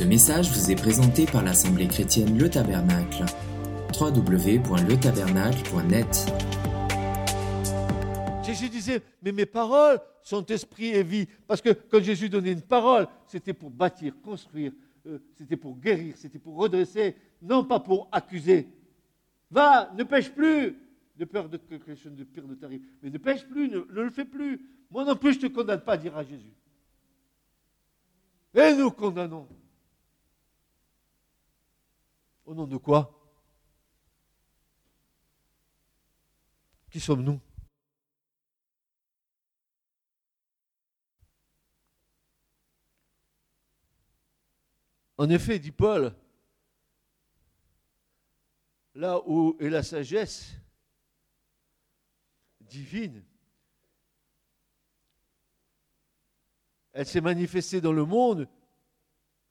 Ce message vous est présenté par l'Assemblée chrétienne Le Tabernacle. www.letabernacle.net Jésus disait, mais mes paroles sont esprit et vie. Parce que quand Jésus donnait une parole, c'était pour bâtir, construire, euh, c'était pour guérir, c'était pour redresser, non pas pour accuser. Va, ne pêche plus, de peur de que quelque chose de pire ne t'arrive. Mais ne pêche plus, ne, ne le fais plus. Moi non plus, je ne te condamne pas, dira Jésus. Et nous condamnons. Au nom de quoi? Qui sommes-nous? En effet, dit Paul, là où est la sagesse divine, elle s'est manifestée dans le monde,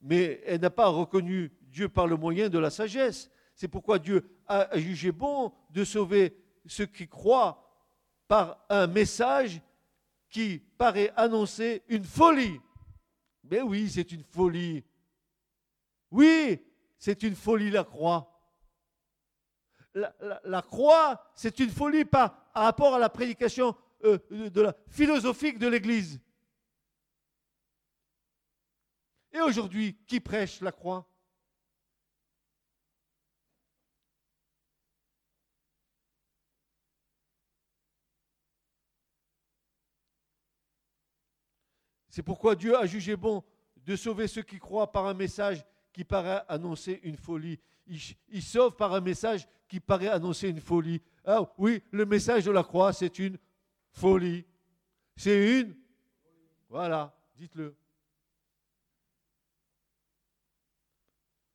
mais elle n'a pas reconnu Dieu par le moyen de la sagesse. C'est pourquoi Dieu a jugé bon de sauver ceux qui croient par un message qui paraît annoncer une folie. Mais oui, c'est une folie. Oui, c'est une folie la croix. La, croix, c'est une folie par rapport à la prédication euh, philosophique de l'Église. Et aujourd'hui, qui prêche la croix? C'est pourquoi Dieu a jugé bon de sauver ceux qui croient par un message qui paraît annoncer une folie. Il, sauve par un message qui paraît annoncer une folie. Ah oui, le message de la croix, c'est une folie. C'est une. Voilà, dites-le.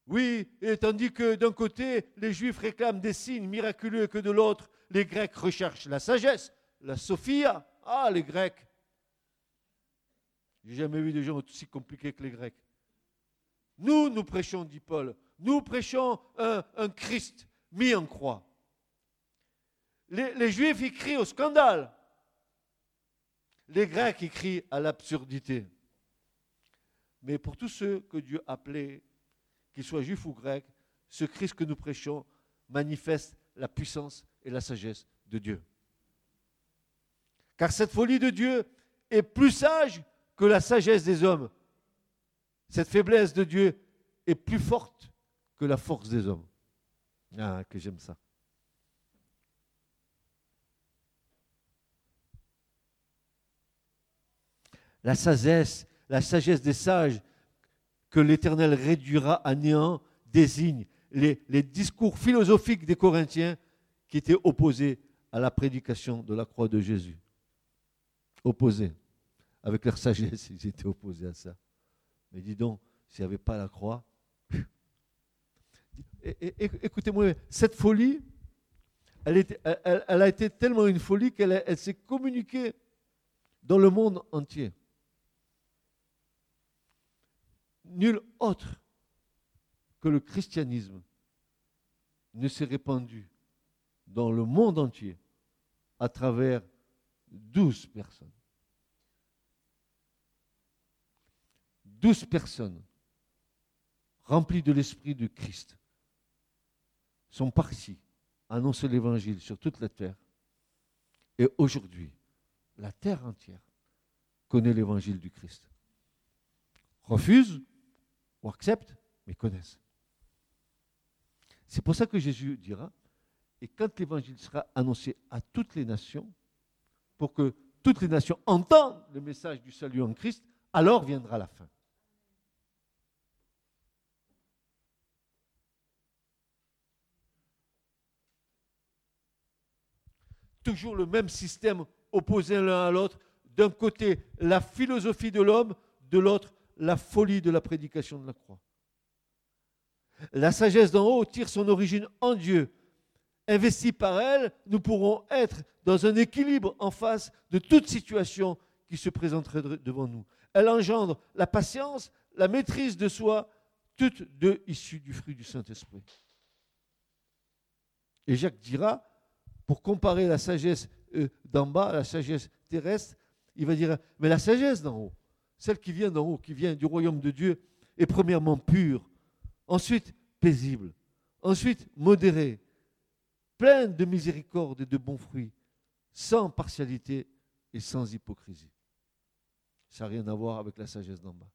Oui, et tandis que d'un côté, les Juifs réclament des signes miraculeux, que de l'autre, les Grecs recherchent la sagesse, la sophia. Ah, les Grecs. J'ai jamais vu des gens aussi compliqués que les Grecs. Nous, nous prêchons, dit Paul, nous prêchons un, Christ mis en croix. Les, Juifs écrivent au scandale. Les Grecs écrivent à l'absurdité. Mais pour tous ceux que Dieu appelait, qu'ils soient juifs ou grecs, ce Christ que nous prêchons manifeste la puissance et la sagesse de Dieu. Car cette folie de Dieu est plus sage que la sagesse des hommes. Cette faiblesse de Dieu est plus forte que la force des hommes. Ah, que j'aime ça. La sagesse, la sagesse des sages que l'Éternel réduira à néant désigne les, les, discours philosophiques des Corinthiens qui étaient opposés à la prédication de la croix de Jésus. Opposés avec leur sagesse, ils étaient opposés à ça. Mais dis donc, s'il n'y avait pas la croix. Écoutez-moi, cette folie, elle, a été tellement une folie qu'elle s'est communiquée dans le monde entier. Nul autre que le christianisme ne s'est répandu dans le monde entier à travers douze personnes. Douze personnes remplies de l'Esprit de Christ sont parties annoncer l'Évangile sur toute la terre. Et aujourd'hui, la terre entière connaît l'Évangile du Christ. Refuse ou accepte, mais connaissent. C'est pour ça que Jésus dira, et quand l'Évangile sera annoncé à toutes les nations, pour que toutes les nations entendent le message du salut en Christ, alors viendra la fin. Toujours le même système opposé l'un à l'autre. D'un côté, la philosophie de l'homme, de l'autre, la folie de la prédication de la croix. La sagesse d'en haut tire son origine en Dieu. Investi par elle, nous pourrons être dans un équilibre en face de toute situation qui se présenterait devant nous. Elle engendre la patience, la maîtrise de soi, toutes deux issues du fruit du Saint-Esprit. Et Jacques dira, pour comparer la sagesse euh, d'en bas à la sagesse terrestre, il va dire, mais la sagesse d'en haut, celle qui vient d'en haut, qui vient du royaume de Dieu, est premièrement pur, ensuite paisible, ensuite modéré, plein de miséricorde et de bons fruits, sans partialité et sans hypocrisie. Ça n'a rien à voir avec la sagesse d'en bas.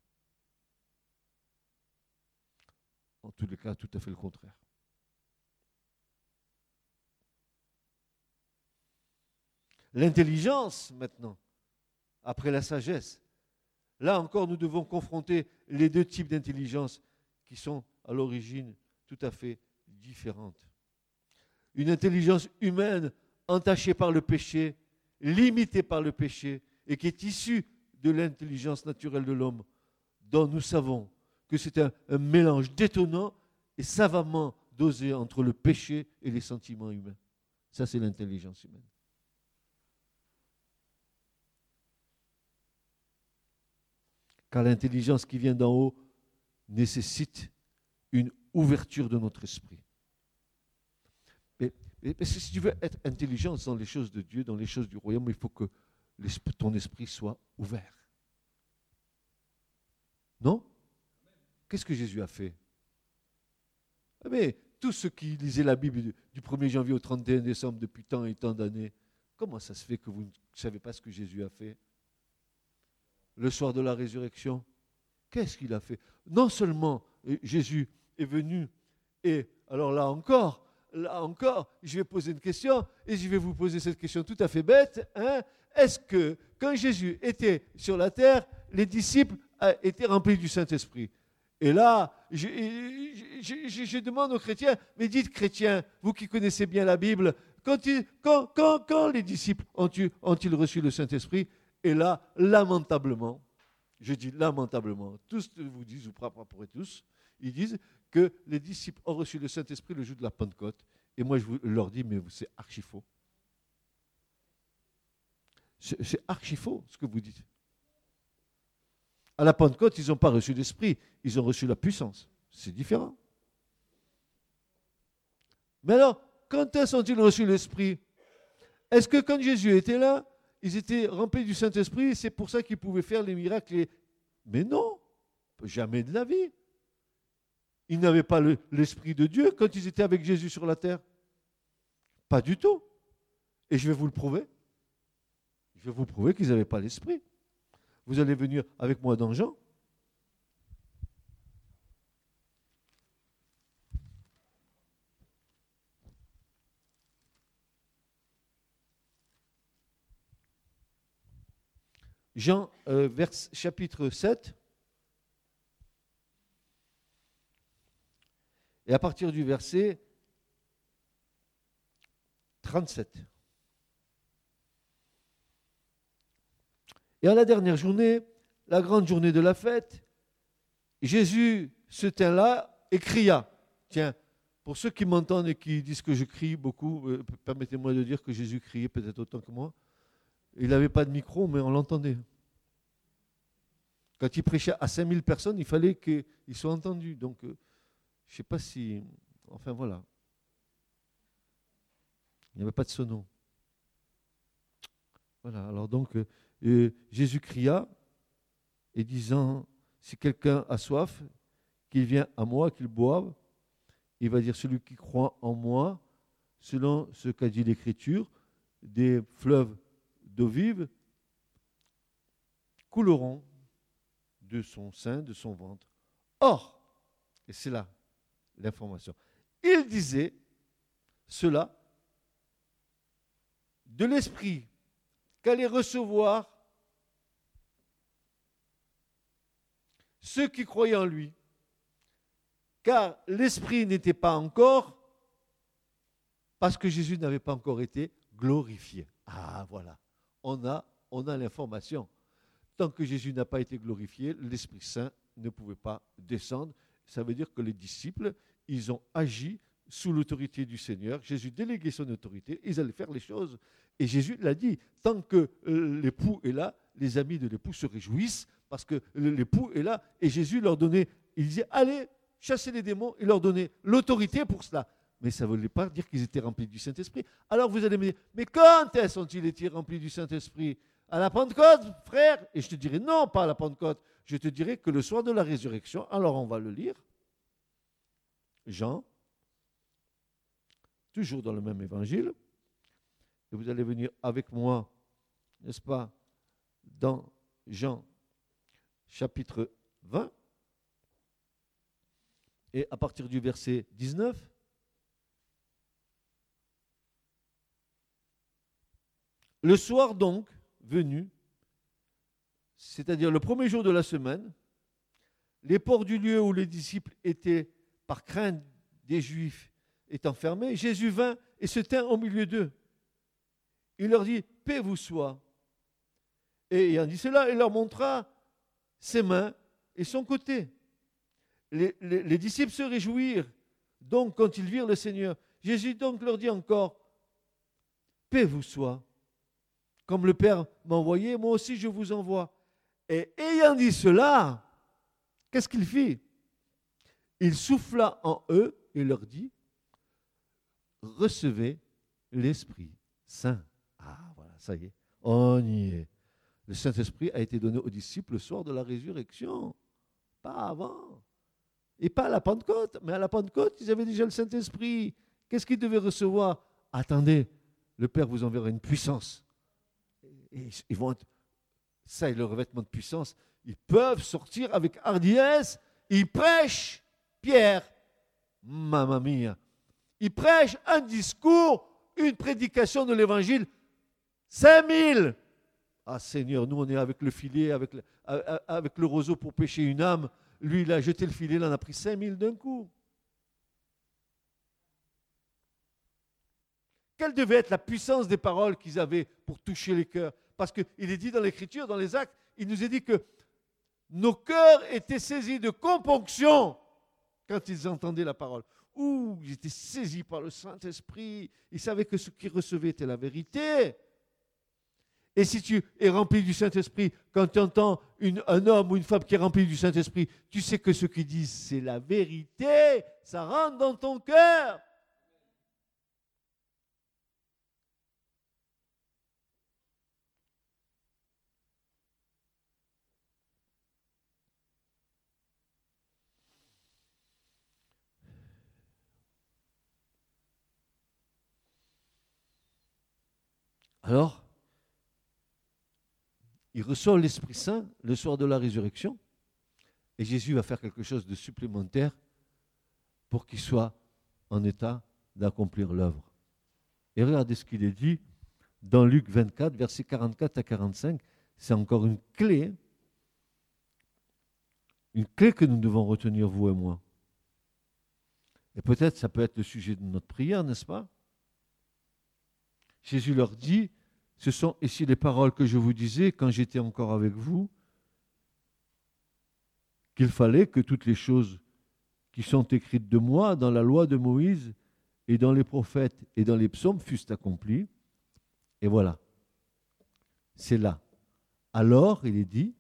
En tous les cas, tout à fait le contraire. L'intelligence, maintenant, après la sagesse. Là encore, nous devons confronter les deux types d'intelligence qui sont à l'origine tout à fait différentes. Une intelligence humaine entachée par le péché, limitée par le péché, et qui est issue de l'intelligence naturelle de l'homme, dont nous savons que c'est un, mélange détonnant et savamment dosé entre le péché et les sentiments humains. Ça, c'est l'intelligence humaine. Car l'intelligence qui vient d'en haut nécessite une ouverture de notre esprit. Mais, si tu veux être intelligent dans les choses de Dieu, dans les choses du royaume, il faut que ton esprit soit ouvert. Non? Qu'est-ce que Jésus a fait? Mais ah tous ceux qui lisaient la Bible du 1er janvier au 31 décembre depuis tant et tant d'années, comment ça se fait que vous ne savez pas ce que Jésus a fait? Le soir de la résurrection, qu'est-ce qu'il a fait? Non seulement euh, Jésus est venu, et alors là encore, là encore, je vais poser une question, et je vais vous poser cette question tout à fait bête. Hein. Est-ce que quand Jésus était sur la terre, les disciples étaient remplis du Saint-Esprit? Et là, je, demande aux chrétiens, mais dites chrétiens, vous qui connaissez bien la Bible, quand, les disciples ont-ils reçu le Saint-Esprit? Et là, lamentablement, je dis lamentablement, tous vous disent, ou pas pour tous, ils disent que les disciples ont reçu le Saint-Esprit le jour de la Pentecôte. Et moi, je leur dis, mais c'est archi faux. C'est archi faux ce que vous dites. À la Pentecôte, ils n'ont pas reçu l'Esprit, ils ont reçu la puissance. C'est différent. Mais alors, quand est-ce ont-ils reçu l'Esprit? Est-ce que quand Jésus était là, ils étaient remplis du Saint-Esprit, c'est pour ça qu'ils pouvaient faire les miracles Mais non, jamais de la vie. Ils n'avaient pas l'Esprit de Dieu quand ils étaient avec Jésus sur la terre. Pas du tout. Et je vais vous le prouver. Je vais vous prouver qu'ils n'avaient pas l'Esprit. Vous allez venir avec moi dans Jean. Jean, euh, chapitre 7. Et à partir du verset 37. Et à la dernière journée, la grande journée de la fête, Jésus se tint là et cria. Tiens, pour ceux qui m'entendent et qui disent que je crie beaucoup, euh, permettez-moi de dire que Jésus criait peut-être autant que moi. Il n'avait pas de micro, mais on l'entendait. Quand il prêchait à 5000 personnes, il fallait qu'il soit entendu. Donc, euh, je ne sais pas si... Enfin, voilà. Il n'y avait pas de sono. Voilà, alors donc, euh, Jésus cria et disant, si quelqu'un a soif, qu'il vienne à moi, qu'il boive. Il va dire, celui qui croit en moi, selon ce qu'a dit l'Écriture, des fleuves d'eau vive couleront de son sein, de son ventre. Or, et c'est là l'information, il disait cela de l'Esprit qu'allaient recevoir ceux qui croyaient en lui. Car l'Esprit n'était pas encore, parce que Jésus n'avait pas encore été glorifié. Ah voilà, on a, on a l'information. Tant que Jésus n'a pas été glorifié, l'Esprit Saint ne pouvait pas descendre. Ça veut dire que les disciples, ils ont agi sous l'autorité du Seigneur. Jésus déléguait son autorité, ils allaient faire les choses. Et Jésus l'a dit, tant que euh, l'époux est là, les amis de l'époux se réjouissent parce que l'époux est là. Et Jésus leur donnait, il disait, allez, chassez les démons, il leur donnait l'autorité pour cela. Mais ça ne voulait pas dire qu'ils étaient remplis du Saint-Esprit. Alors vous allez me dire, mais quand ont-ils été remplis du Saint-Esprit? À la Pentecôte, frère? Et je te dirai non, pas à la Pentecôte. Je te dirai que le soir de la résurrection, alors on va le lire. Jean, toujours dans le même évangile. Et vous allez venir avec moi, n'est-ce pas, dans Jean chapitre 20. Et à partir du verset 19, le soir donc venu, c'est-à-dire le premier jour de la semaine, les ports du lieu où les disciples étaient, par crainte des Juifs, étant fermés, Jésus vint et se tint au milieu d'eux. Il leur dit, paix vous soit. Et ayant dit cela, il leur montra ses mains et son côté. Les, les disciples se réjouirent donc quand ils virent le Seigneur. Jésus donc leur dit encore, paix vous soit. Comme le Père m'a envoyé, moi aussi je vous envoie. Et ayant dit cela, qu'est-ce qu'il fit? Il souffla en eux et leur dit, recevez l'Esprit Saint. Ah voilà, ça y est, on y est. Le Saint-Esprit a été donné aux disciples le soir de la résurrection, pas avant. Et pas à la Pentecôte, mais à la Pentecôte, ils avaient déjà le Saint-Esprit. Qu'est-ce qu'ils devaient recevoir? Attendez, le Père vous enverra une puissance. Ils vont être ça est le revêtement de puissance, ils peuvent sortir avec hardiesse, ils prêchent, Pierre, mamma mia, ils prêchent un discours, une prédication de l'évangile, 5000. Ah Seigneur, nous on est avec le filet, avec le, avec le roseau pour pêcher une âme. Lui, il a jeté le filet, il en a pris 5000 d'un coup. Quelle devait être la puissance des paroles qu'ils avaient pour toucher les cœurs? Parce qu'il est dit dans l'Écriture, dans les actes, il nous est dit que nos cœurs étaient saisis de componction quand ils entendaient la parole. Ouh, ils étaient saisis par le Saint-Esprit. Ils savaient que ce qu'ils recevaient était la vérité. Et si tu es rempli du Saint-Esprit, quand tu entends un homme ou une femme qui est rempli du Saint-Esprit, tu sais que ce qu'ils disent, c'est la vérité. Ça rentre dans ton cœur. Alors, il reçoit l'Esprit Saint le soir de la résurrection, et Jésus va faire quelque chose de supplémentaire pour qu'il soit en état d'accomplir l'œuvre. Et regardez ce qu'il est dit dans Luc 24, versets 44 à 45. C'est encore une clé, une clé que nous devons retenir, vous et moi. Et peut-être ça peut être le sujet de notre prière, n'est-ce pas? Jésus leur dit, ce sont ici les paroles que je vous disais quand j'étais encore avec vous, qu'il fallait que toutes les choses qui sont écrites de moi dans la loi de Moïse et dans les prophètes et dans les psaumes fussent accomplies. Et voilà, c'est là. Alors, il est dit,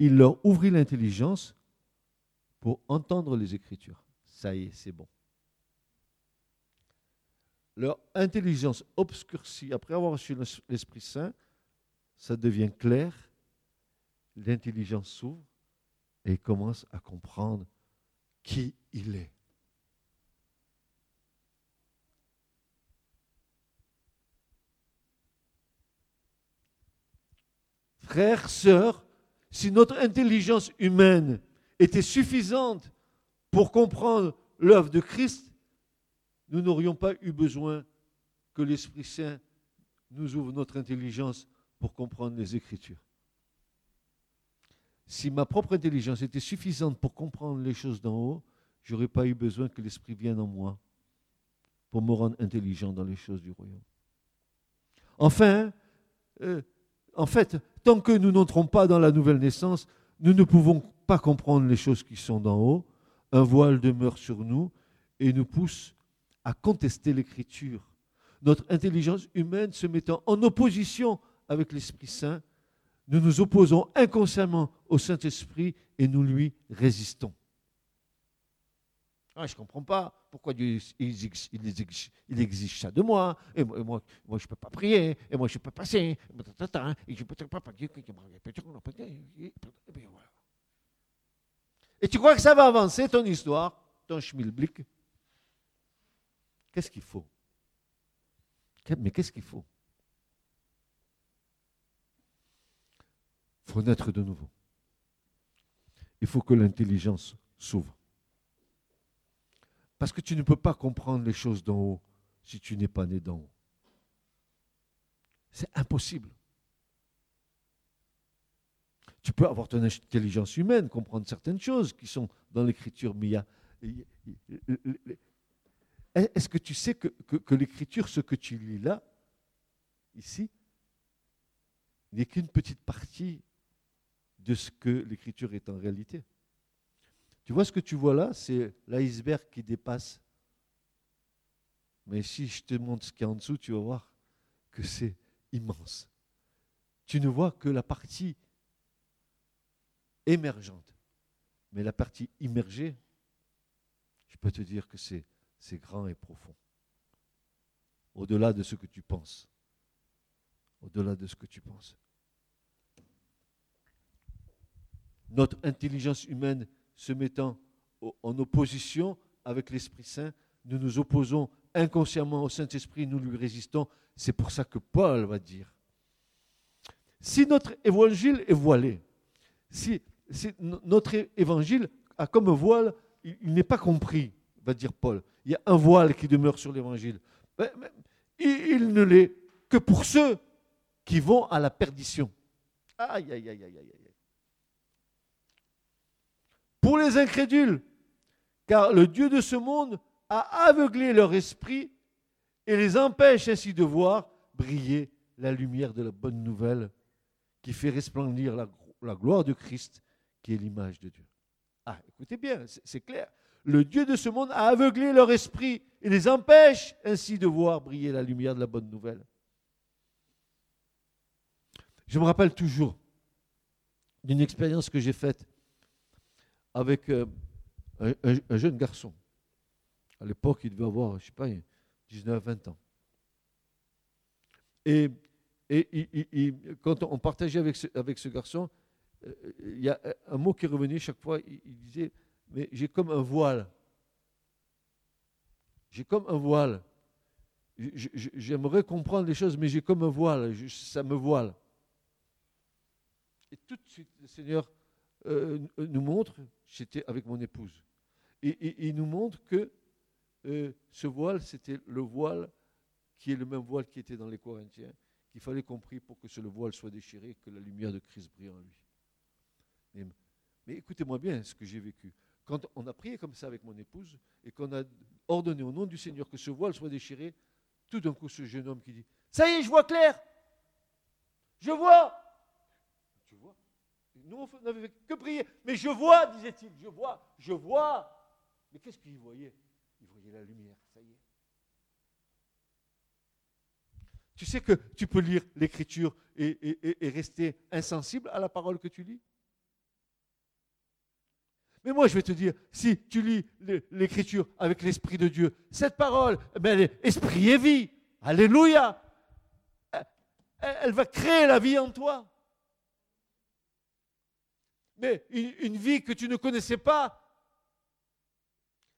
il leur ouvrit l'intelligence pour entendre les Écritures. Ça y est, c'est bon leur intelligence obscurcie, après avoir reçu l'Esprit Saint, ça devient clair, l'intelligence s'ouvre et commence à comprendre qui il est. Frères, sœurs, si notre intelligence humaine était suffisante pour comprendre l'œuvre de Christ, nous n'aurions pas eu besoin que l'Esprit Saint nous ouvre notre intelligence pour comprendre les Écritures. Si ma propre intelligence était suffisante pour comprendre les choses d'en haut, je n'aurais pas eu besoin que l'Esprit vienne en moi pour me rendre intelligent dans les choses du royaume. Enfin, euh, en fait, tant que nous n'entrons pas dans la nouvelle naissance, nous ne pouvons pas comprendre les choses qui sont d'en haut. Un voile demeure sur nous et nous pousse à contester l'écriture. Notre intelligence humaine se mettant en opposition avec l'Esprit Saint, nous nous opposons inconsciemment au Saint-Esprit et nous lui résistons. Ah, je ne comprends pas pourquoi Dieu il exige, ça de moi. Et moi, moi, je ne peux pas prier. Et moi, je ne peux pas passer. Et je peux pas. Et tu crois que ça va avancer ton histoire, ton schmilblick? Qu'est-ce qu'il faut? Mais qu'est-ce qu'il faut? Il faut naître de nouveau. Il faut que l'intelligence s'ouvre. Parce que tu ne peux pas comprendre les choses d'en haut si tu n'es pas né d'en haut. C'est impossible. Tu peux avoir ton intelligence humaine, comprendre certaines choses qui sont dans l'écriture, mais il y a. Est-ce que tu sais que, l'écriture, ce que tu lis là, ici, n'est qu'une petite partie de ce que l'écriture est en réalité? Tu vois ce que tu vois là, c'est l'iceberg qui dépasse. Mais si je te montre ce qu'il y a en dessous, tu vas voir que c'est immense. Tu ne vois que la partie émergente. Mais la partie immergée, je peux te dire que c'est, c'est grand et profond. Au-delà de ce que tu penses. Au-delà de ce que tu penses. Notre intelligence humaine se mettant en opposition avec l'Esprit Saint, nous nous opposons inconsciemment au Saint-Esprit, nous lui résistons. C'est pour ça que Paul va dire, si notre évangile est voilé, si, notre évangile a comme voile, il, n'est pas compris, va dire Paul. Il y a un voile qui demeure sur l'évangile. il, ne l'est que pour ceux qui vont à la perdition. Aïe, aïe, aïe, aïe, aïe pour les incrédules, car le Dieu de ce monde a aveuglé leur esprit et les empêche ainsi de voir briller la lumière de la bonne nouvelle qui fait resplendir la, gloire de Christ, qui est l'image de Dieu. Ah, écoutez bien, c'est clair. Le Dieu de ce monde a aveuglé leur esprit et les empêche ainsi de voir briller la lumière de la bonne nouvelle. Je me rappelle toujours d'une expérience que j'ai faite avec euh, un, jeune garçon. À l'époque, il devait avoir, je ne sais pas, 19, 20 ans. Et, quand on partageait avec ce, avec ce garçon, euh, il y a un mot qui revenait chaque fois, il, disait, mais j'ai comme un voile. J'ai comme un voile. J'aimerais comprendre les choses, mais j'ai comme un voile, ça me voile. Et tout de suite, le Seigneur euh, nous montre j'étais avec mon épouse. Et, il nous montre que euh, ce voile, c'était le voile qui est le même voile qui était dans les Corinthiens, qu'il fallait compris pour que ce le voile soit déchiré, que la lumière de Christ brille en lui. Mais, écoutez-moi bien ce que j'ai vécu. Quand on a prié comme ça avec mon épouse et qu'on a ordonné au nom du Seigneur que ce voile soit déchiré, tout d'un coup ce jeune homme qui dit, ça y est, je vois clair, je vois, nous, on n'avait que prier. Mais je vois, disait-il, je vois, je vois. Mais qu'est-ce qu'il voyait? Il voyait la lumière, ça y est. Tu sais que tu peux lire l'écriture et, rester insensible à la parole que tu lis? Mais moi, je vais te dire, si tu lis l'écriture avec l'Esprit de Dieu, cette parole, eh ben, elle est esprit et vie. Alléluia. elle va créer la vie en toi mais une, vie que tu ne connaissais pas,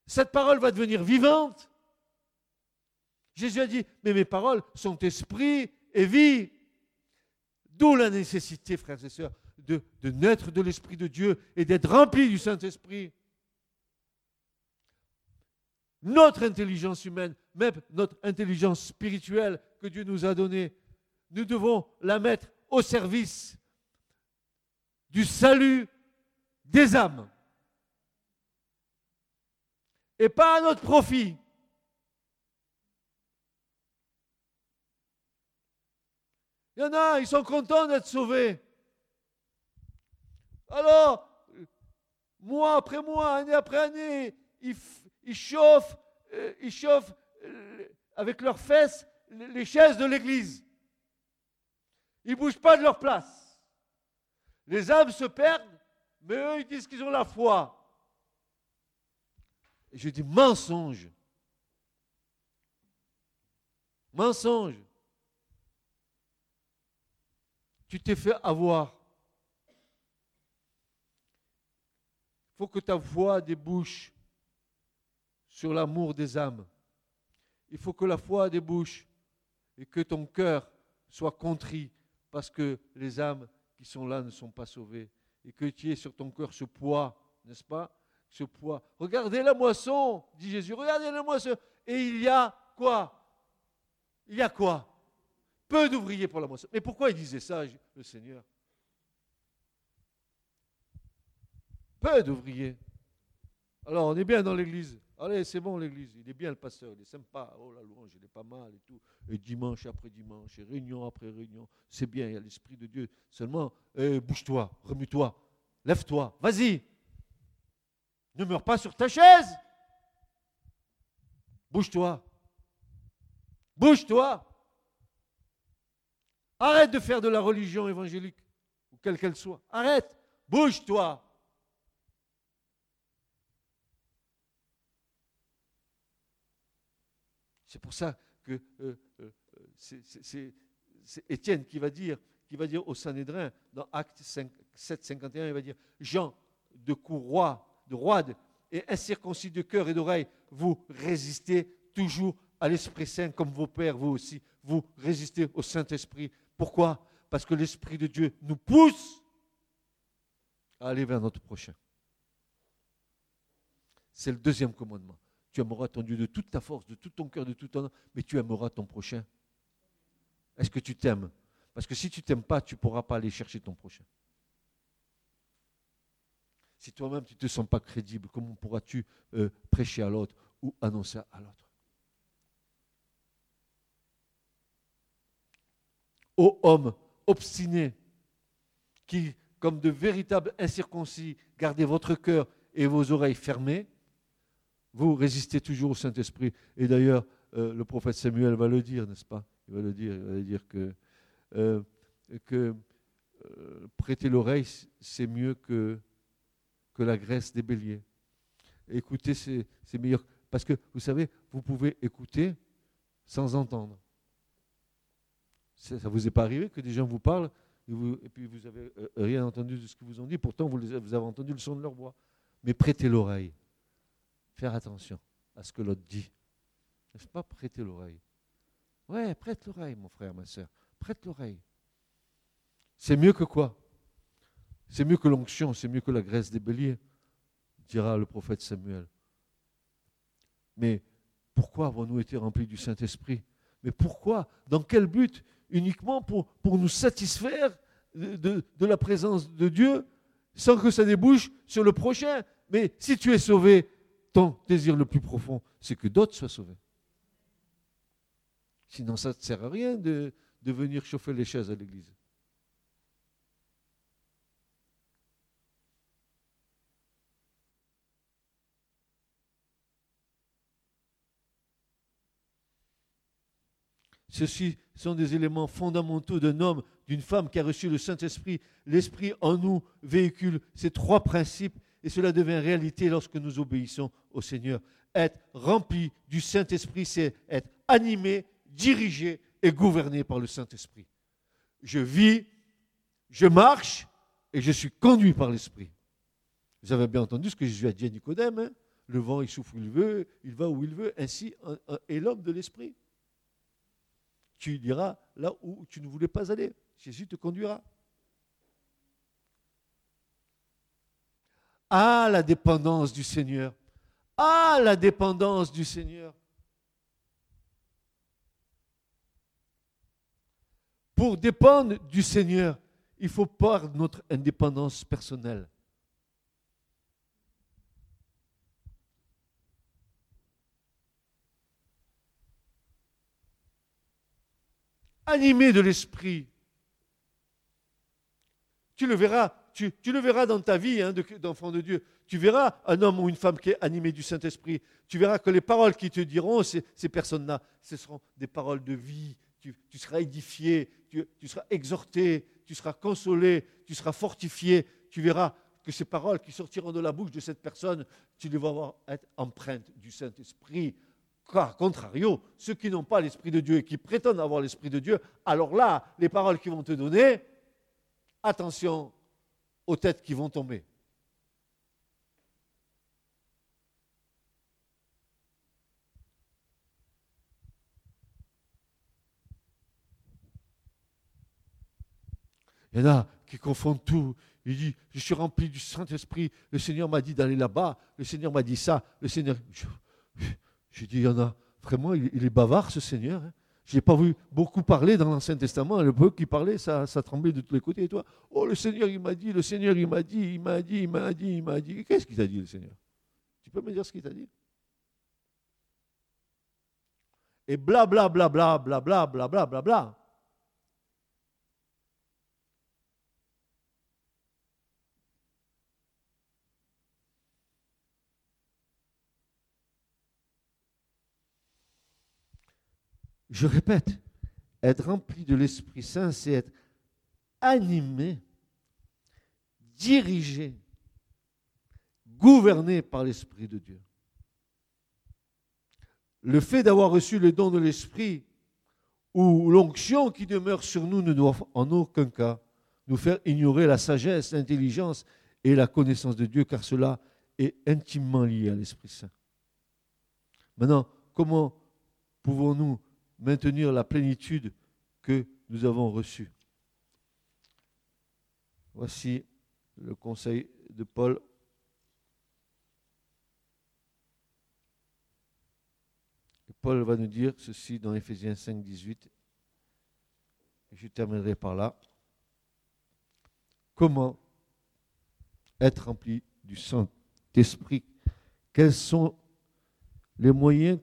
cette parole va devenir vivante. Jésus a dit, mais mes paroles sont esprit et vie. D'où la nécessité, frères et sœurs, de, naître de l'Esprit de Dieu et d'être rempli du Saint-Esprit. Notre intelligence humaine, même notre intelligence spirituelle que Dieu nous a donnée, nous devons la mettre au service du salut des âmes. Et pas à notre profit. Il y en a, ils sont contents d'être sauvés. Alors, mois après mois, année après année, ils, chauffent, euh, ils chauffent euh, avec leurs fesses les chaises de l'église. Ils ne bougent pas de leur place. Les âmes se perdent mais eux, ils disent qu'ils ont la foi. Et je dis mensonge. Mensonge. Tu t'es fait avoir. Il faut que ta voix débouche sur l'amour des âmes. Il faut que la foi débouche et que ton cœur soit contrit parce que les âmes qui sont là ne sont pas sauvées. Et que tu aies sur ton cœur ce poids, n'est-ce pas? Ce poids. Regardez la moisson, dit Jésus, regardez la moisson. Et il y a quoi? Il y a quoi? Peu d'ouvriers pour la moisson. Mais pourquoi il disait ça, le Seigneur? Peu d'ouvriers. Alors on est bien dans l'église. Allez, c'est bon l'église, il est bien le pasteur, il est sympa, oh la louange, il est pas mal et tout. Et dimanche après dimanche, et réunion après réunion, c'est bien, il y a l'Esprit de Dieu. Seulement, eh, bouge-toi, remue-toi, lève-toi, vas-y. Ne meurs pas sur ta chaise. Bouge-toi. Bouge-toi. Arrête de faire de la religion évangélique, ou quelle qu'elle soit. Arrête. Bouge-toi. C'est pour ça que euh, euh, c'est Étienne qui va dire, qui va dire au Sanhédrin, dans Acte 7, 51, il va dire Jean de courroie, de roide et incirconcis de cœur et d'oreille, vous résistez toujours à l'Esprit Saint comme vos pères, vous aussi. Vous résistez au Saint-Esprit. Pourquoi? Parce que l'Esprit de Dieu nous pousse à aller vers notre prochain. C'est le deuxième commandement. Tu aimeras ton Dieu de toute ta force, de tout ton cœur, de tout ton âme, mais tu aimeras ton prochain. Est-ce que tu t'aimes? Parce que si tu t'aimes pas, tu ne pourras pas aller chercher ton prochain. Si toi-même tu ne te sens pas crédible, comment pourras-tu euh, prêcher à l'autre ou annoncer à l'autre? Ô hommes obstinés, qui, comme de véritables incirconcis, gardez votre cœur et vos oreilles fermées, vous résistez toujours au Saint-Esprit. Et d'ailleurs, euh, le prophète Samuel va le dire, n'est-ce pas? Il va le dire, il va dire que, euh, euh, prêter l'oreille, c'est mieux que, la graisse des béliers. Écouter, c'est meilleur. Parce que, vous savez, vous pouvez écouter sans entendre. Ça ne vous est pas arrivé que des gens vous parlent et, puis vous n'avez rien entendu de ce que vous ont dit, pourtant vous, vous avez entendu le son de leur voix. Mais prêtez l'oreille faire attention à ce que l'autre dit. N'est-ce pas? Prêter l'oreille Ouais, prête l'oreille, mon frère, ma soeur. Prête l'oreille. C'est mieux que quoi? C'est mieux que l'onction, c'est mieux que la graisse des béliers, dira le prophète Samuel. Mais pourquoi avons-nous été remplis du Saint-Esprit? Mais pourquoi Dans quel but? Uniquement pour, nous satisfaire de la présence de Dieu sans que ça débouche sur le prochain. Mais si tu es sauvé, ton désir le plus profond, c'est que d'autres soient sauvés. Sinon, ça ne sert à rien de, de venir chauffer les chaises à l'église. Ceci sont des éléments fondamentaux d'un homme, d'une femme qui a reçu le Saint-Esprit. L'Esprit en nous véhicule ces trois principes et cela devient réalité lorsque nous obéissons au Seigneur. Être rempli du Saint-Esprit, c'est être animé, dirigé et gouverné par le Saint-Esprit. Je vis, je marche et je suis conduit par l'Esprit. Vous avez bien entendu ce que Jésus a dit à Nicodème. Hein? le vent, il souffle où il veut, il va où il veut, ainsi est l'homme de l'Esprit. Tu iras là où tu ne voulais pas aller. Jésus te conduira. Ah, la dépendance du Seigneur. Ah, la dépendance du Seigneur. Pour dépendre du Seigneur, il faut perdre notre indépendance personnelle. Animé de l'esprit. Tu le verras tu, le verras dans ta vie hein, d'enfant de, Dieu. Tu verras un homme ou une femme qui est animé du Saint-Esprit. Tu verras que les paroles qui te diront, ces, personnes-là, ce seront des paroles de vie. Tu, seras édifié, tu, seras exhorté, tu seras consolé, tu seras fortifié. Tu verras que ces paroles qui sortiront de la bouche de cette personne, tu les vas voir être empreintes du Saint-Esprit. Car, contrario, ceux qui n'ont pas l'Esprit de Dieu et qui prétendent avoir l'Esprit de Dieu, alors là, les paroles qu'ils vont te donner, attention aux têtes qui vont tomber. Il y en a qui confondent tout. Il dit, je suis rempli du Saint-Esprit. Le Seigneur m'a dit d'aller là-bas. Le Seigneur m'a dit ça. Le Seigneur... J'ai dit, il y en a. Vraiment, il est bavard, ce Seigneur. Hein. Je n'ai pas vu beaucoup parler dans l'Ancien Testament. Le peu qui parlait, ça, tremblait de tous les côtés. Et toi, oh, le Seigneur, il m'a dit, le Seigneur, il m'a dit, il m'a dit, il m'a dit, il m'a dit. Qu'est-ce qu'il t'a dit, le Seigneur? Tu peux me dire ce qu'il t'a dit? Et bla, bla, bla, bla, bla, bla, bla, bla, bla, bla. Je répète, être rempli de l'Esprit Saint, c'est être animé, dirigé, gouverné par l'Esprit de Dieu. Le fait d'avoir reçu le don de l'Esprit ou l'onction qui demeure sur nous ne doit en aucun cas nous faire ignorer la sagesse, l'intelligence et la connaissance de Dieu, car cela est intimement lié à l'Esprit Saint. Maintenant, comment pouvons-nous maintenir la plénitude que nous avons reçue. Voici le conseil de Paul. Paul va nous dire ceci dans Ephésiens 5, 18. je terminerai par là. Comment être rempli du Saint-Esprit? Quels sont les moyens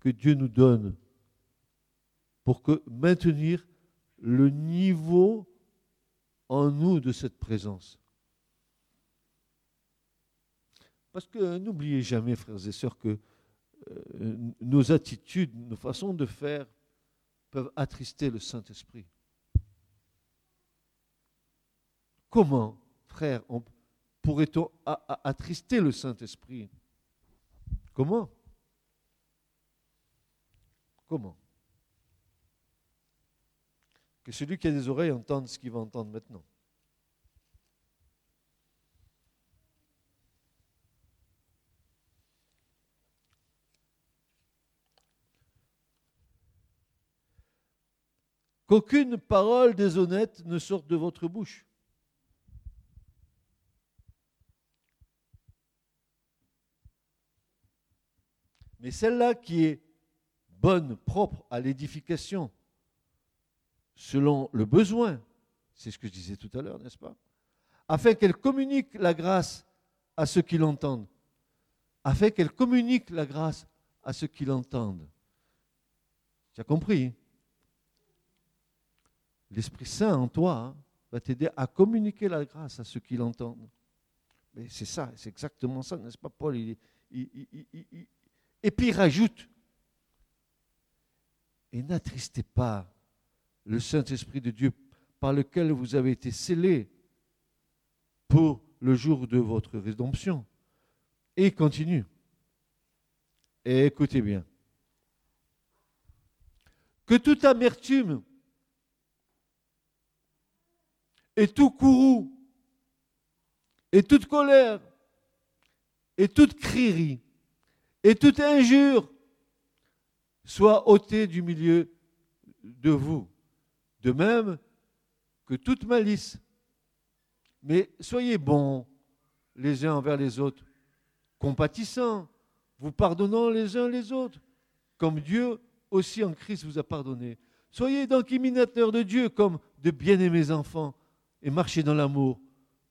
que Dieu nous donne pour que maintenir le niveau en nous de cette présence. Parce que n'oubliez jamais, frères et sœurs, que euh, nos attitudes, nos façons de faire peuvent attrister le Saint-Esprit. Comment, frère, pourrait-on attrister le Saint-Esprit? Comment? Comment? Que celui qui a des oreilles entende ce qu'il va entendre maintenant. Qu'aucune parole déshonnête ne sorte de votre bouche. Mais celle-là qui est bonne, propre à l'édification, selon le besoin, c'est ce que je disais tout à l'heure, n'est-ce pas Afin qu'elle communique la grâce à ceux qui l'entendent. Afin qu'elle communique la grâce à ceux qui l'entendent. Tu as compris L'Esprit Saint en toi hein, va t'aider à communiquer la grâce à ceux qui l'entendent. Mais c'est ça, c'est exactement ça, n'est-ce pas, Paul? Et puis il rajoute, et n'attristez pas le Saint-Esprit de Dieu par lequel vous avez été scellés pour le jour de votre rédemption. Et continue. Et écoutez bien. Que toute amertume et tout courroux et toute colère et toute crierie et toute injure soient ôtées du milieu de vous de même que toute malice. Mais soyez bons les uns envers les autres, compatissants, vous pardonnant les uns les autres, comme Dieu aussi en Christ vous a pardonné. Soyez donc imitateurs de Dieu comme de bien-aimés enfants et marchez dans l'amour,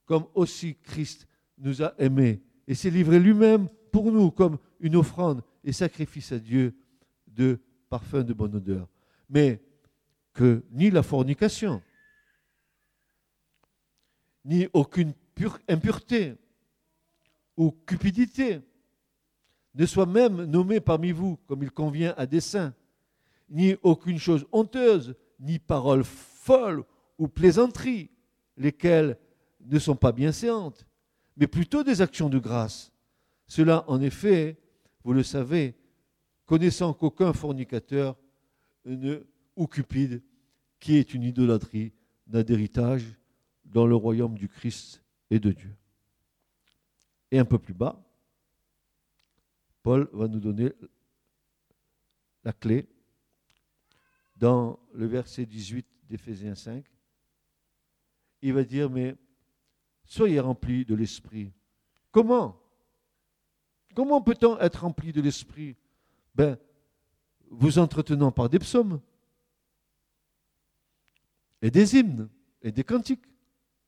comme aussi Christ nous a aimés et s'est livré lui-même pour nous comme une offrande et sacrifice à Dieu de parfum de bonne odeur. Mais que ni la fornication, ni aucune impureté ou cupidité ne soit même nommée parmi vous comme il convient à des saints, ni aucune chose honteuse, ni parole folle ou plaisanterie, lesquelles ne sont pas bien séantes, mais plutôt des actions de grâce. Cela, en effet, vous le savez, connaissant qu'aucun fornicateur ne, ou cupide, qui est une idolâtrie, n'a d'héritage dans le royaume du Christ et de Dieu. Et un peu plus bas, Paul va nous donner la clé dans le verset 18 d'Éphésiens 5. Il va dire, mais soyez remplis de l'Esprit. Comment? Comment peut-on être rempli de l'Esprit? Ben, vous entretenant par des psaumes et des hymnes et des cantiques.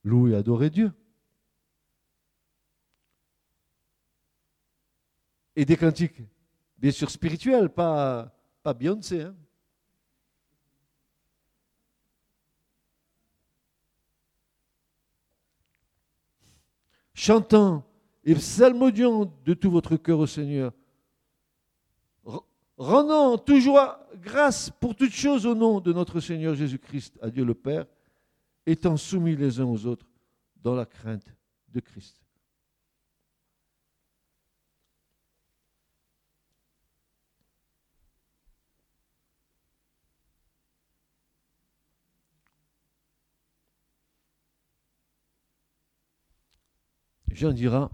Louer et adorer Dieu. Et des cantiques, bien sûr spirituels, pas, pas Beyoncé. Hein. Chantant et psalmodiant de tout votre cœur au Seigneur, rendant toujours grâce pour toutes choses au nom de notre Seigneur Jésus-Christ, à Dieu le Père, étant soumis les uns aux autres dans la crainte de Christ. Jean dira,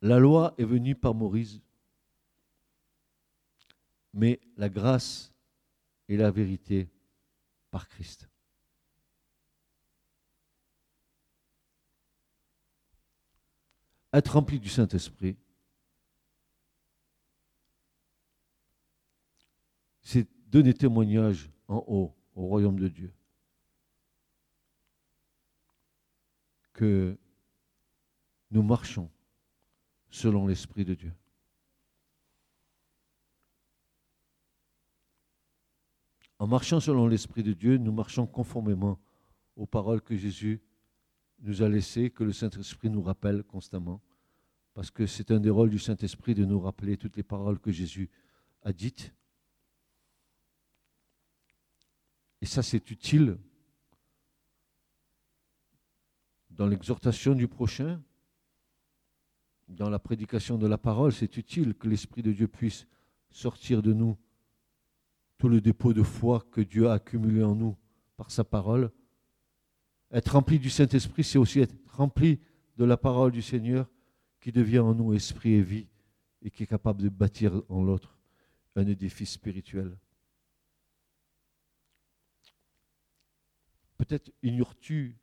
la loi est venue par Moïse, mais la grâce et la vérité par Christ. Être rempli du Saint-Esprit, c'est donner témoignage en haut au royaume de Dieu. Que nous marchons selon l'Esprit de Dieu. En marchant selon l'Esprit de Dieu, nous marchons conformément aux paroles que Jésus nous a laissées, que le Saint-Esprit nous rappelle constamment, parce que c'est un des rôles du Saint-Esprit de nous rappeler toutes les paroles que Jésus a dites. Et ça, c'est utile dans l'exhortation du prochain, dans la prédication de la parole, c'est utile que l'Esprit de Dieu puisse sortir de nous tout le dépôt de foi que Dieu a accumulé en nous par sa parole. Être rempli du Saint-Esprit, c'est aussi être rempli de la parole du Seigneur qui devient en nous esprit et vie et qui est capable de bâtir en l'autre un édifice spirituel. Peut-être ignores-tu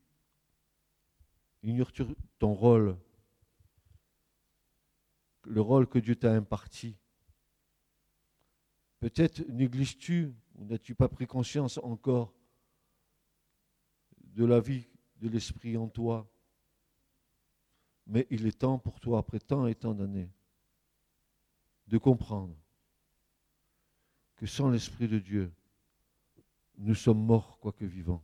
ignores-tu ton rôle, le rôle que Dieu t'a imparti Peut-être négliges-tu ou n'as-tu pas pris conscience encore de la vie de l'Esprit en toi? Mais il est temps pour toi, après tant et tant d'années, de comprendre que sans l'Esprit de Dieu, nous sommes morts, quoique vivants.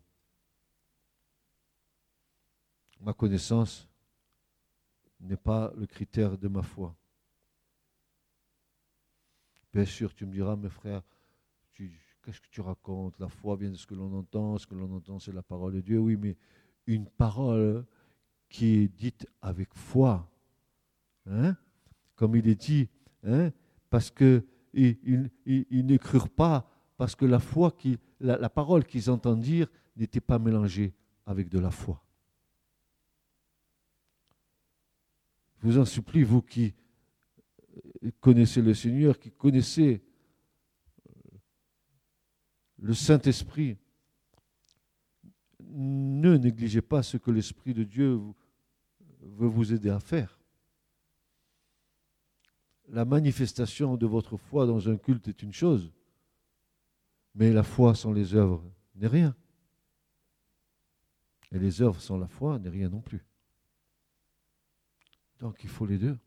Ma connaissance n'est pas le critère de ma foi. Bien sûr, tu me diras, mes frères, qu'est-ce que tu racontes? La foi vient de ce que l'on entend, ce que l'on entend, c'est la parole de Dieu. Oui, mais une parole qui est dite avec foi, hein, comme il est dit, hein, parce qu'ils ils, ne crurent pas, parce que la foi, la, la parole qu'ils entendent dire n'était pas mélangée avec de la foi. Je vous en supplie, vous qui connaissez le Seigneur, qui connaissez euh, le Saint-Esprit, ne négligez pas ce que l'Esprit de Dieu veut vous aider à faire. La manifestation de votre foi dans un culte est une chose, mais la foi sans les œuvres n'est rien. Et les œuvres sans la foi n'est rien non plus. Donc il faut les deux.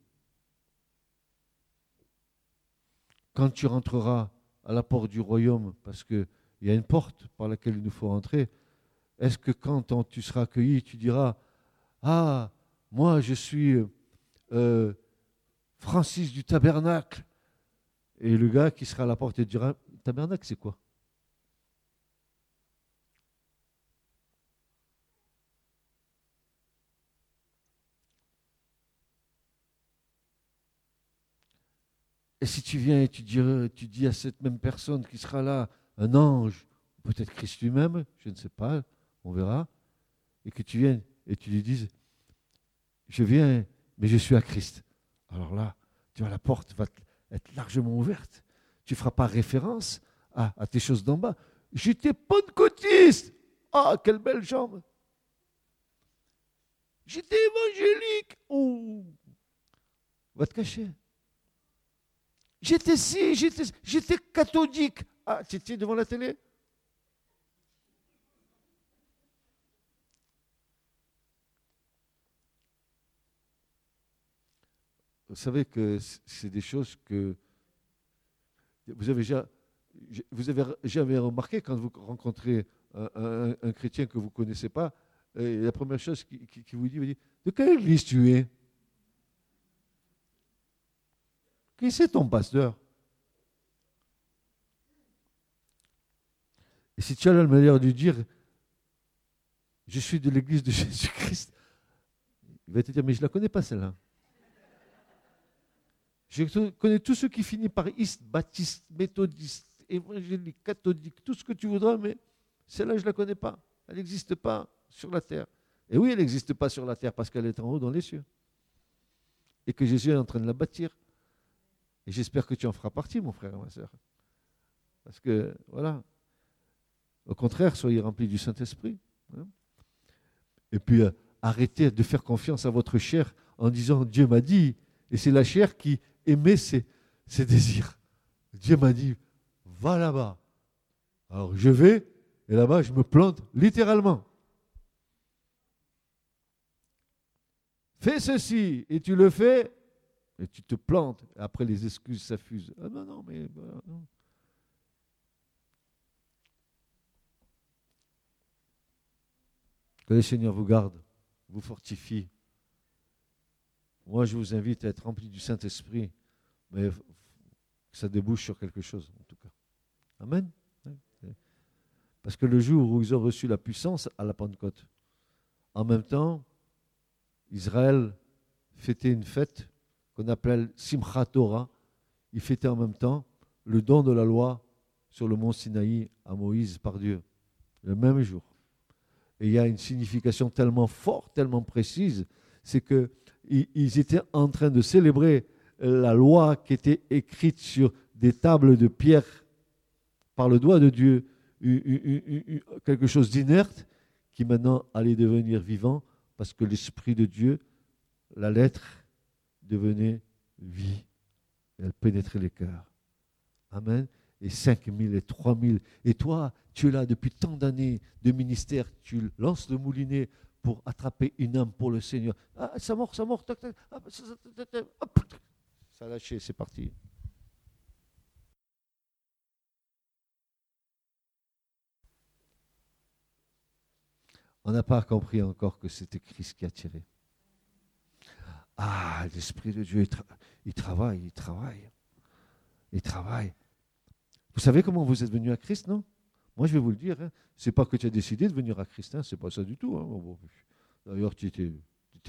Quand tu rentreras à la porte du royaume, parce qu'il y a une porte par laquelle il nous faut entrer, est-ce que quand tu seras accueilli, tu diras Ah, moi je suis euh, Francis du tabernacle Et le gars qui sera à la porte te dira Tabernacle, c'est quoi? Et si tu viens et tu dis, à cette même personne qui sera là, un ange, peut-être Christ lui-même, je ne sais pas, on verra, et que tu viennes et tu lui dises, je viens, mais je suis à Christ. Alors là, tu vois, la porte va être largement ouverte. Tu ne feras pas référence à, à tes choses d'en bas. J'étais pentecôtiste. Ah, quelle belle jambe. J'étais évangélique. Oh. Va te cacher. J'étais si, j'étais, j'étais catholique. Ah, tu étais devant la télé? Vous savez que c'est des choses que vous avez déjà, vous avez jamais remarqué quand vous rencontrez un, chrétien que vous ne connaissez pas, la première chose qui, vous dit, vous dit, de quelle église tu es? Qui c'est ton pasteur? Et si tu as la manière de dire, je suis de l'église de Jésus-Christ, il va te dire, mais je ne la connais pas celle-là. Je connais tous ceux qui finissent par iste, baptiste, méthodiste, évangélique, catholique, tout ce que tu voudras, mais celle-là, je ne la connais pas. Elle n'existe pas sur la terre. Et oui, elle n'existe pas sur la terre parce qu'elle est en haut dans les cieux. Et que Jésus est en train de la bâtir. Et j'espère que tu en feras partie, mon frère et ma soeur. Parce que, voilà. Au contraire, soyez remplis du Saint-Esprit. Hein. Et puis, euh, arrêtez de faire confiance à votre chair en disant Dieu m'a dit. Et c'est la chair qui émet ses, ses désirs. Dieu m'a dit va là-bas. Alors je vais, et là-bas, je me plante littéralement. Fais ceci, et tu le fais, et tu te plantes. Après, les excuses s'affusent. Ah non, non, mais. Bah, que le Seigneur vous garde, vous fortifie. Moi, je vous invite à être rempli du Saint-Esprit, mais que ça débouche sur quelque chose, en tout cas. Amen. Parce que le jour où ils ont reçu la puissance à la Pentecôte, en même temps, Israël fêtait une fête qu'on appelle Simchat Torah. Il fêtait en même temps le don de la loi sur le mont Sinaï à Moïse par Dieu, le même jour. Et il y a une signification tellement forte, tellement précise, c'est qu'ils étaient en train de célébrer la loi qui était écrite sur des tables de pierre par le doigt de Dieu quelque chose d'inerte qui maintenant allait devenir vivant parce que l'Esprit de Dieu, la lettre, devenait vie. Elle pénétrait les cœurs. Amen. Et 5000 et 3000. Et toi, tu es là depuis tant d'années de ministère, tu lances le moulinet pour attraper une âme pour le Seigneur. Ah, ça mort, ça mort, ça a lâché, c'est parti. On n'a pas compris encore que c'était Christ qui a tiré. Ah, l'Esprit de Dieu, il, travaille, il travaille. Il travaille. Vous savez comment vous êtes venu à Christ, non? Moi, je vais vous le dire. Hein. Ce n'est pas que tu as décidé de venir à Christ, hein. ce n'est pas ça du tout. Hein. D'ailleurs, tu étais,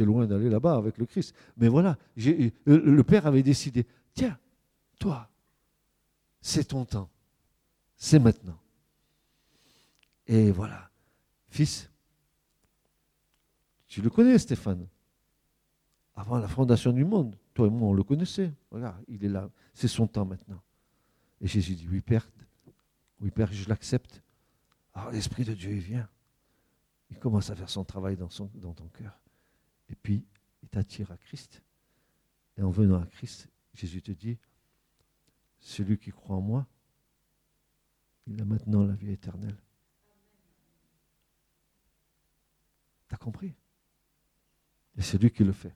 loin d'aller là-bas avec le Christ. Mais voilà, le Père avait décidé, tiens, toi, c'est ton temps. C'est maintenant. Et voilà. Fils, tu le connais, Stéphane? Avant la fondation du monde, toi et moi, on le connaissait. Regarde, il est là. C'est son temps maintenant. Et Jésus dit, oui, Père, oui, Père, je l'accepte. Alors l'Esprit de Dieu, il vient. Il commence à faire son travail dans, dans ton cœur. Et puis, il t'attire à Christ. Et en venant à Christ, Jésus te dit, celui qui croit en moi, il a maintenant la vie éternelle. T'as compris? Et c'est lui qui le fait.